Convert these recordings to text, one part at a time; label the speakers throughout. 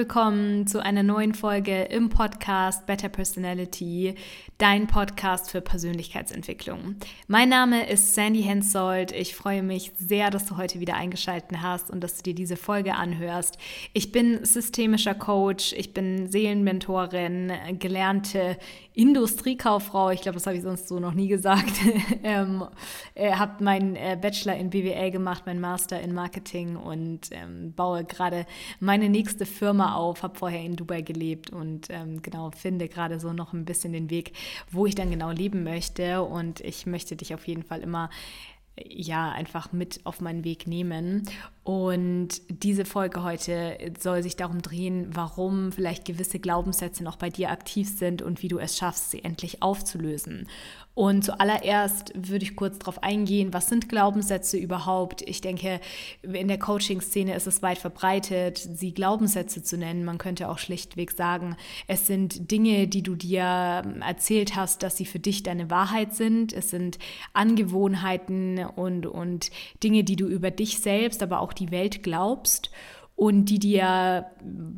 Speaker 1: Willkommen zu einer neuen Folge im Podcast Better Personality, dein Podcast für Persönlichkeitsentwicklung. Mein Name ist Sandy Hensoldt. Ich freue mich sehr, dass du heute wieder eingeschaltet hast und dass du dir diese Folge anhörst. Ich bin systemischer Coach, ich bin Seelenmentorin, gelernte Industriekauffrau. Ich glaube, das habe ich sonst so noch nie gesagt. ähm, äh, habe meinen äh, Bachelor in BWL gemacht, meinen Master in Marketing und ähm, baue gerade meine nächste Firma auf. Habe vorher in Dubai gelebt und ähm, genau finde gerade so noch ein bisschen den Weg, wo ich dann genau leben möchte. Und ich möchte dich auf jeden Fall immer ja einfach mit auf meinen Weg nehmen. Und diese Folge heute soll sich darum drehen, warum vielleicht gewisse Glaubenssätze noch bei dir aktiv sind und wie du es schaffst, sie endlich aufzulösen. Und zuallererst würde ich kurz darauf eingehen, was sind Glaubenssätze überhaupt? Ich denke, in der Coaching-Szene ist es weit verbreitet, sie Glaubenssätze zu nennen. Man könnte auch schlichtweg sagen, es sind Dinge, die du dir erzählt hast, dass sie für dich deine Wahrheit sind. Es sind Angewohnheiten und, und Dinge, die du über dich selbst, aber auch die Welt glaubst und die dir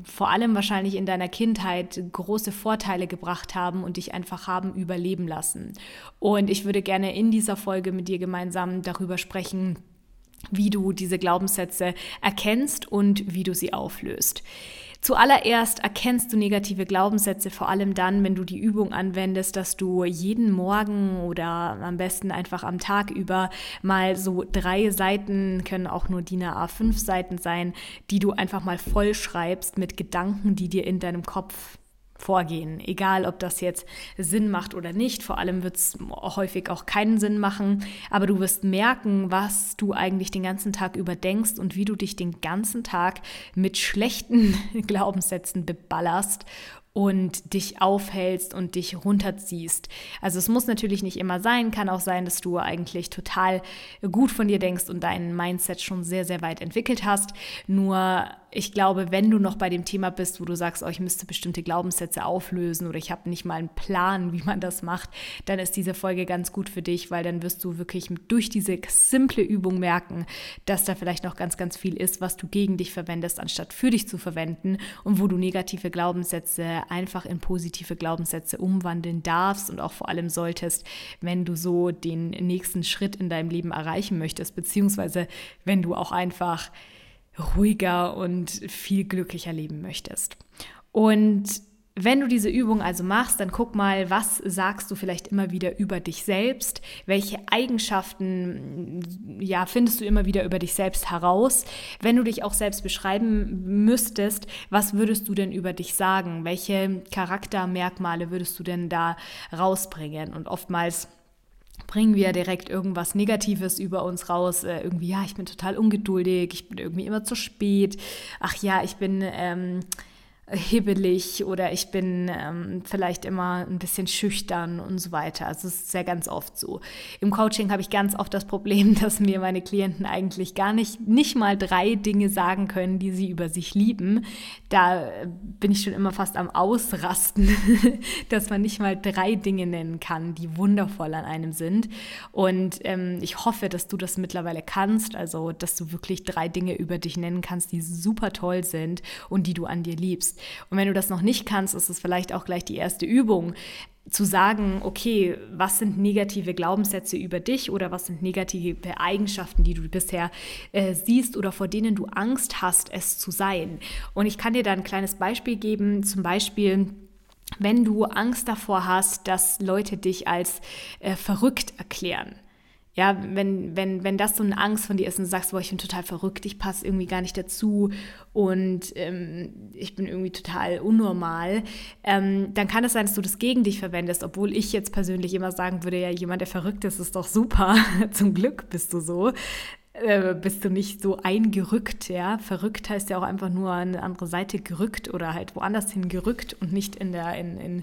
Speaker 1: vor allem wahrscheinlich in deiner Kindheit große Vorteile gebracht haben und dich einfach haben überleben lassen. Und ich würde gerne in dieser Folge mit dir gemeinsam darüber sprechen, wie du diese Glaubenssätze erkennst und wie du sie auflöst. Zuallererst erkennst du negative Glaubenssätze vor allem dann, wenn du die Übung anwendest, dass du jeden Morgen oder am besten einfach am Tag über mal so drei Seiten, können auch nur DIN A5 Seiten sein, die du einfach mal voll schreibst mit Gedanken, die dir in deinem Kopf vorgehen. Egal, ob das jetzt Sinn macht oder nicht. Vor allem wird es häufig auch keinen Sinn machen. Aber du wirst merken, was du eigentlich den ganzen Tag überdenkst und wie du dich den ganzen Tag mit schlechten Glaubenssätzen beballerst und dich aufhältst und dich runterziehst. Also es muss natürlich nicht immer sein, kann auch sein, dass du eigentlich total gut von dir denkst und dein Mindset schon sehr, sehr weit entwickelt hast. Nur ich glaube, wenn du noch bei dem Thema bist, wo du sagst, oh, ich müsste bestimmte Glaubenssätze auflösen oder ich habe nicht mal einen Plan, wie man das macht, dann ist diese Folge ganz gut für dich, weil dann wirst du wirklich durch diese simple Übung merken, dass da vielleicht noch ganz, ganz viel ist, was du gegen dich verwendest, anstatt für dich zu verwenden und wo du negative Glaubenssätze einfach in positive Glaubenssätze umwandeln darfst und auch vor allem solltest, wenn du so den nächsten Schritt in deinem Leben erreichen möchtest, beziehungsweise wenn du auch einfach ruhiger und viel glücklicher leben möchtest. Und wenn du diese Übung also machst, dann guck mal, was sagst du vielleicht immer wieder über dich selbst? Welche Eigenschaften ja, findest du immer wieder über dich selbst heraus? Wenn du dich auch selbst beschreiben müsstest, was würdest du denn über dich sagen? Welche Charaktermerkmale würdest du denn da rausbringen? Und oftmals bringen wir direkt irgendwas Negatives über uns raus. Äh, irgendwie, ja, ich bin total ungeduldig, ich bin irgendwie immer zu spät. Ach ja, ich bin ähm, hibbelig oder ich bin ähm, vielleicht immer ein bisschen schüchtern und so weiter. Also es ist ja ganz oft so. Im Coaching habe ich ganz oft das Problem, dass mir meine Klienten eigentlich gar nicht, nicht mal drei Dinge sagen können, die sie über sich lieben. Da bin ich schon immer fast am Ausrasten, dass man nicht mal drei Dinge nennen kann, die wundervoll an einem sind. Und ähm, ich hoffe, dass du das mittlerweile kannst, also dass du wirklich drei Dinge über dich nennen kannst, die super toll sind und die du an dir liebst selbst. Und wenn du das noch nicht kannst, ist es vielleicht auch gleich die erste Übung, zu sagen, okay, was sind negative Glaubenssätze über dich oder was sind negative Eigenschaften, die du bisher äh, siehst oder vor denen du Angst hast, es zu sein. Und ich kann dir da ein kleines Beispiel geben, zum Beispiel, wenn du Angst davor hast, dass Leute dich als äh, verrückt erklären ja, wenn, wenn, wenn das so eine Angst von dir ist und du sagst, boah, ich bin total verrückt, ich passe irgendwie gar nicht dazu und ähm, ich bin irgendwie total unnormal, ähm, dann kann es sein, dass du das gegen dich verwendest, obwohl ich jetzt persönlich immer sagen würde, ja, jemand, der verrückt ist, ist doch super. Zum Glück bist du so. Äh, bist du nicht so eingerückt, ja. Verrückt heißt ja auch einfach nur eine andere Seite gerückt oder halt woanders hin gerückt und nicht in der, in, in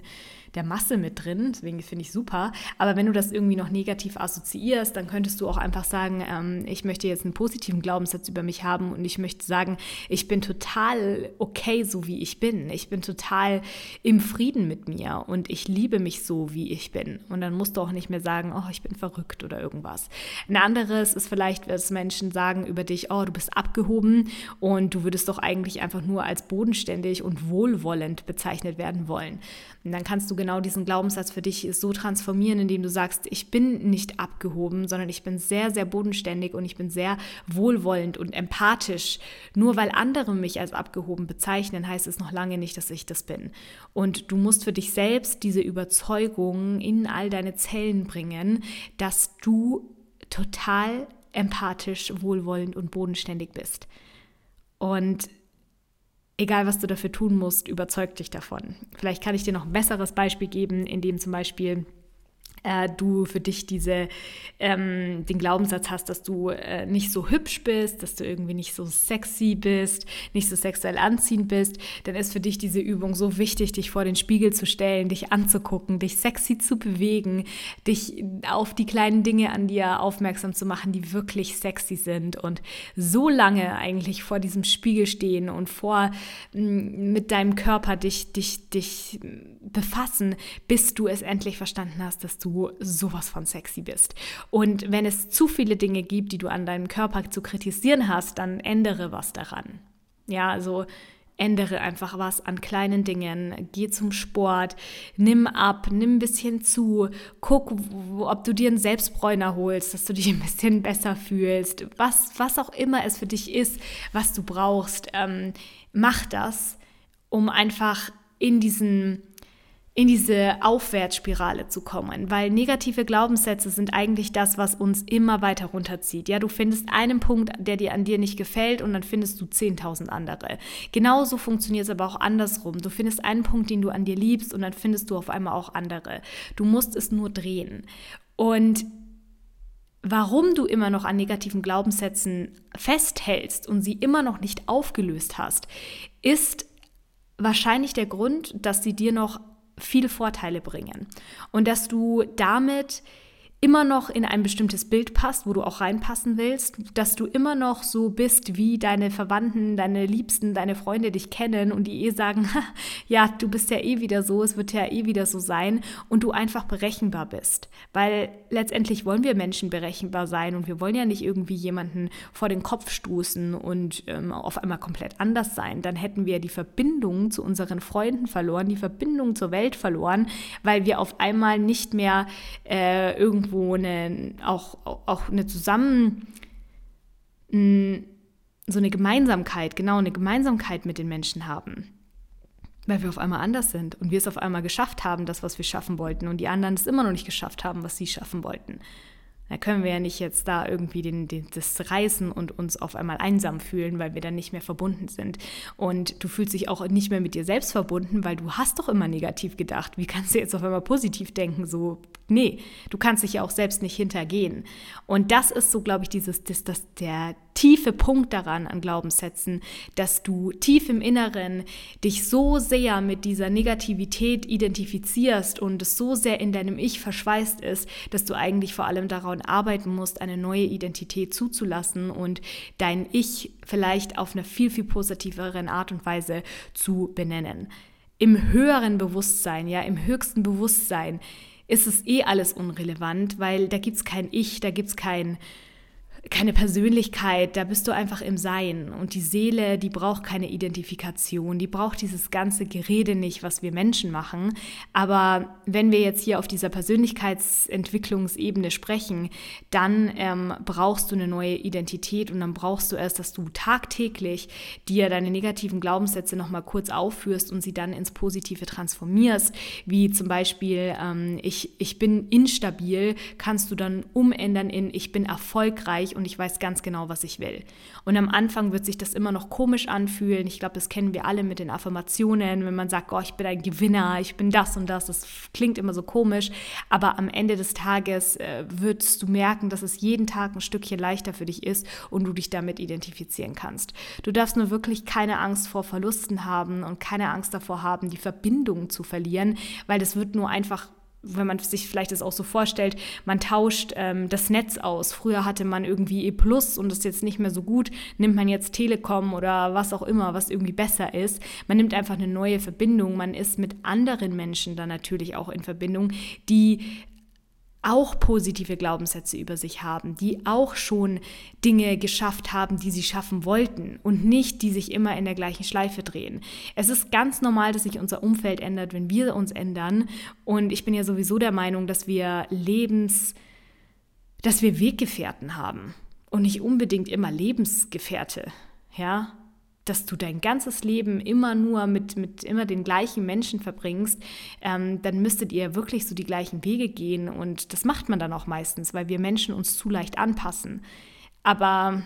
Speaker 1: der Masse mit drin, deswegen finde ich super. Aber wenn du das irgendwie noch negativ assoziierst, dann könntest du auch einfach sagen, ähm, ich möchte jetzt einen positiven Glaubenssatz über mich haben und ich möchte sagen, ich bin total okay, so wie ich bin. Ich bin total im Frieden mit mir und ich liebe mich so, wie ich bin. Und dann musst du auch nicht mehr sagen, oh, ich bin verrückt oder irgendwas. Ein anderes ist vielleicht, dass Menschen sagen über dich, oh, du bist abgehoben und du würdest doch eigentlich einfach nur als bodenständig und wohlwollend bezeichnet werden wollen. Und dann kannst du genau diesen Glaubenssatz für dich so transformieren, indem du sagst, ich bin nicht abgehoben, sondern ich bin sehr, sehr bodenständig und ich bin sehr wohlwollend und empathisch. Nur weil andere mich als abgehoben bezeichnen, heißt es noch lange nicht, dass ich das bin. Und du musst für dich selbst diese Überzeugung in all deine Zellen bringen, dass du total empathisch, wohlwollend und bodenständig bist. Und egal was du dafür tun musst, überzeug dich davon. Vielleicht kann ich dir noch ein besseres Beispiel geben, in dem zum Beispiel äh, du für dich diese, ähm, den Glaubenssatz hast, dass du äh, nicht so hübsch bist, dass du irgendwie nicht so sexy bist, nicht so sexuell anziehend bist, dann ist für dich diese Übung so wichtig, dich vor den Spiegel zu stellen, dich anzugucken, dich sexy zu bewegen, dich auf die kleinen Dinge an dir aufmerksam zu machen, die wirklich sexy sind und so lange eigentlich vor diesem Spiegel stehen und vor mit deinem Körper dich, dich, dich befassen, bis du es endlich verstanden hast, dass du du sowas von sexy bist. Und wenn es zu viele Dinge gibt, die du an deinem Körper zu kritisieren hast, dann ändere was daran. Ja, also ändere einfach was an kleinen Dingen, geh zum Sport, nimm ab, nimm ein bisschen zu, guck, ob du dir einen Selbstbräuner holst, dass du dich ein bisschen besser fühlst, was, was auch immer es für dich ist, was du brauchst, ähm, mach das, um einfach in diesen in diese Aufwärtsspirale zu kommen, weil negative Glaubenssätze sind eigentlich das, was uns immer weiter runterzieht. Ja, du findest einen Punkt, der dir an dir nicht gefällt und dann findest du 10.000 andere. Genauso funktioniert es aber auch andersrum. Du findest einen Punkt, den du an dir liebst und dann findest du auf einmal auch andere. Du musst es nur drehen. Und warum du immer noch an negativen Glaubenssätzen festhältst und sie immer noch nicht aufgelöst hast, ist wahrscheinlich der Grund, dass sie dir noch viele Vorteile bringen. Und dass du damit immer noch in ein bestimmtes Bild passt, wo du auch reinpassen willst, dass du immer noch so bist, wie deine Verwandten, deine Liebsten, deine Freunde dich kennen und die eh sagen, ja, du bist ja eh wieder so, es wird ja eh wieder so sein und du einfach berechenbar bist. Weil letztendlich wollen wir Menschen berechenbar sein und wir wollen ja nicht irgendwie jemanden vor den Kopf stoßen und ähm, auf einmal komplett anders sein. Dann hätten wir die Verbindung zu unseren Freunden verloren, die Verbindung zur Welt verloren, weil wir auf einmal nicht mehr äh, irgendwie eine, auch, auch eine Zusammen, so eine Gemeinsamkeit, genau, eine Gemeinsamkeit mit den Menschen haben. Weil wir auf einmal anders sind und wir es auf einmal geschafft haben, das, was wir schaffen wollten, und die anderen es immer noch nicht geschafft haben, was sie schaffen wollten. Da können wir ja nicht jetzt da irgendwie den, den, das reißen und uns auf einmal einsam fühlen, weil wir dann nicht mehr verbunden sind. Und du fühlst dich auch nicht mehr mit dir selbst verbunden, weil du hast doch immer negativ gedacht. Wie kannst du jetzt auf einmal positiv denken? So, nee, du kannst dich ja auch selbst nicht hintergehen. Und das ist so, glaube ich, dieses, das, das, der tiefe Punkt daran an Glaubenssätzen, dass du tief im Inneren dich so sehr mit dieser Negativität identifizierst und es so sehr in deinem Ich verschweißt ist, dass du eigentlich vor allem daran arbeiten musst, eine neue Identität zuzulassen und dein Ich vielleicht auf einer viel, viel positiveren Art und Weise zu benennen. Im höheren Bewusstsein, ja, im höchsten Bewusstsein ist es eh alles unrelevant, weil da gibt es kein Ich, da gibt es kein keine Persönlichkeit, da bist du einfach im Sein. Und die Seele, die braucht keine Identifikation, die braucht dieses ganze Gerede nicht, was wir Menschen machen. Aber wenn wir jetzt hier auf dieser Persönlichkeitsentwicklungsebene sprechen, dann ähm, brauchst du eine neue Identität und dann brauchst du erst, dass du tagtäglich dir deine negativen Glaubenssätze nochmal kurz aufführst und sie dann ins Positive transformierst, wie zum Beispiel ähm, ich, ich bin instabil, kannst du dann umändern in ich bin erfolgreich erfolgreich und ich weiß ganz genau, was ich will. Und am Anfang wird sich das immer noch komisch anfühlen. Ich glaube, das kennen wir alle mit den Affirmationen, wenn man sagt, oh, ich bin ein Gewinner, ich bin das und das. Das klingt immer so komisch, aber am Ende des Tages äh, wirst du merken, dass es jeden Tag ein Stückchen leichter für dich ist und du dich damit identifizieren kannst. Du darfst nur wirklich keine Angst vor Verlusten haben und keine Angst davor haben, die Verbindung zu verlieren, weil das wird nur einfach wenn man sich vielleicht das auch so vorstellt, man tauscht ähm, das Netz aus. Früher hatte man irgendwie E Plus und ist jetzt nicht mehr so gut, nimmt man jetzt Telekom oder was auch immer, was irgendwie besser ist. Man nimmt einfach eine neue Verbindung. Man ist mit anderen Menschen dann natürlich auch in Verbindung, die auch positive Glaubenssätze über sich haben, die auch schon Dinge geschafft haben, die sie schaffen wollten und nicht, die sich immer in der gleichen Schleife drehen. Es ist ganz normal, dass sich unser Umfeld ändert, wenn wir uns ändern. Und ich bin ja sowieso der Meinung, dass wir Lebens, dass wir Weggefährten haben und nicht unbedingt immer Lebensgefährte. Ja, dass du dein ganzes Leben immer nur mit, mit immer den gleichen Menschen verbringst, ähm, dann müsstet ihr wirklich so die gleichen Wege gehen. Und das macht man dann auch meistens, weil wir Menschen uns zu leicht anpassen. Aber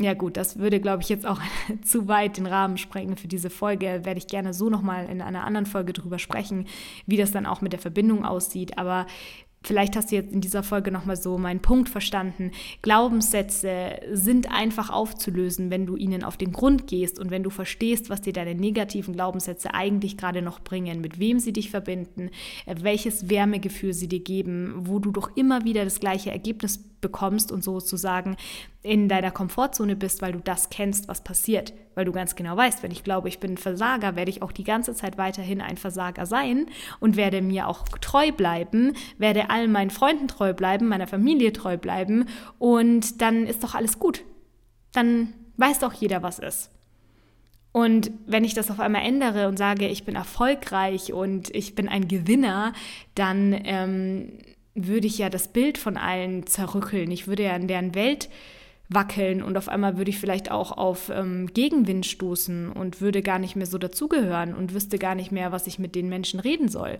Speaker 1: ja gut, das würde, glaube ich, jetzt auch zu weit den Rahmen sprengen für diese Folge. Werde ich gerne so nochmal in einer anderen Folge drüber sprechen, wie das dann auch mit der Verbindung aussieht. Aber Vielleicht hast du jetzt in dieser Folge nochmal so meinen Punkt verstanden. Glaubenssätze sind einfach aufzulösen, wenn du ihnen auf den Grund gehst und wenn du verstehst, was dir deine negativen Glaubenssätze eigentlich gerade noch bringen, mit wem sie dich verbinden, äh, welches Wärmegefühl sie dir geben, wo du doch immer wieder das gleiche Ergebnis bekommst und sozusagen in deiner Komfortzone bist, weil du das kennst, was passiert, weil du ganz genau weißt, wenn ich glaube, ich bin ein Versager, werde ich auch die ganze Zeit weiterhin ein Versager sein und werde mir auch treu bleiben, werde allen meinen Freunden treu bleiben, meiner Familie treu bleiben und dann ist doch alles gut. Dann weiß doch jeder, was ist. Und wenn ich das auf einmal ändere und sage, ich bin erfolgreich und ich bin ein Gewinner, dann ähm, würde ich ja das Bild von allen zerrückeln. Ich würde ja in deren Welt wackeln und auf einmal würde ich vielleicht auch auf ähm, Gegenwind stoßen und würde gar nicht mehr so dazugehören und wüsste gar nicht mehr, was ich mit den Menschen reden soll.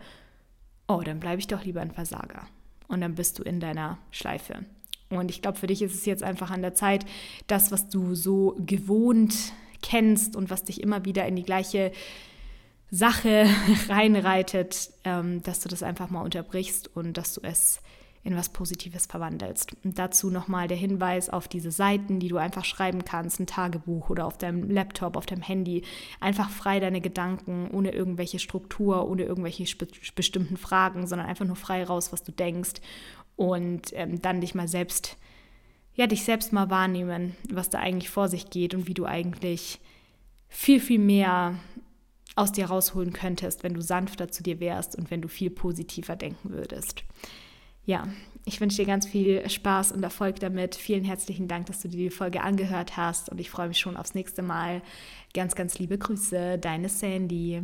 Speaker 1: Oh, dann bleibe ich doch lieber ein Versager. Und dann bist du in deiner Schleife. Und ich glaube, für dich ist es jetzt einfach an der Zeit, das, was du so gewohnt kennst und was dich immer wieder in die gleiche Sache reinreitet, ähm, dass du das einfach mal unterbrichst und dass du es in was Positives verwandelst. Und dazu nochmal der Hinweis auf diese Seiten, die du einfach schreiben kannst, ein Tagebuch oder auf deinem Laptop, auf deinem Handy. Einfach frei deine Gedanken, ohne irgendwelche Struktur, ohne irgendwelche bestimmten Fragen, sondern einfach nur frei raus, was du denkst. Und ähm, dann dich mal selbst, ja, dich selbst mal wahrnehmen, was da eigentlich vor sich geht und wie du eigentlich viel, viel mehr aus dir rausholen könntest, wenn du sanfter zu dir wärst und wenn du viel positiver denken würdest. Ja, ich wünsche dir ganz viel Spaß und Erfolg damit. Vielen herzlichen Dank, dass du dir die Folge angehört hast und ich freue mich schon aufs nächste Mal. Ganz, ganz liebe Grüße, deine Sandy.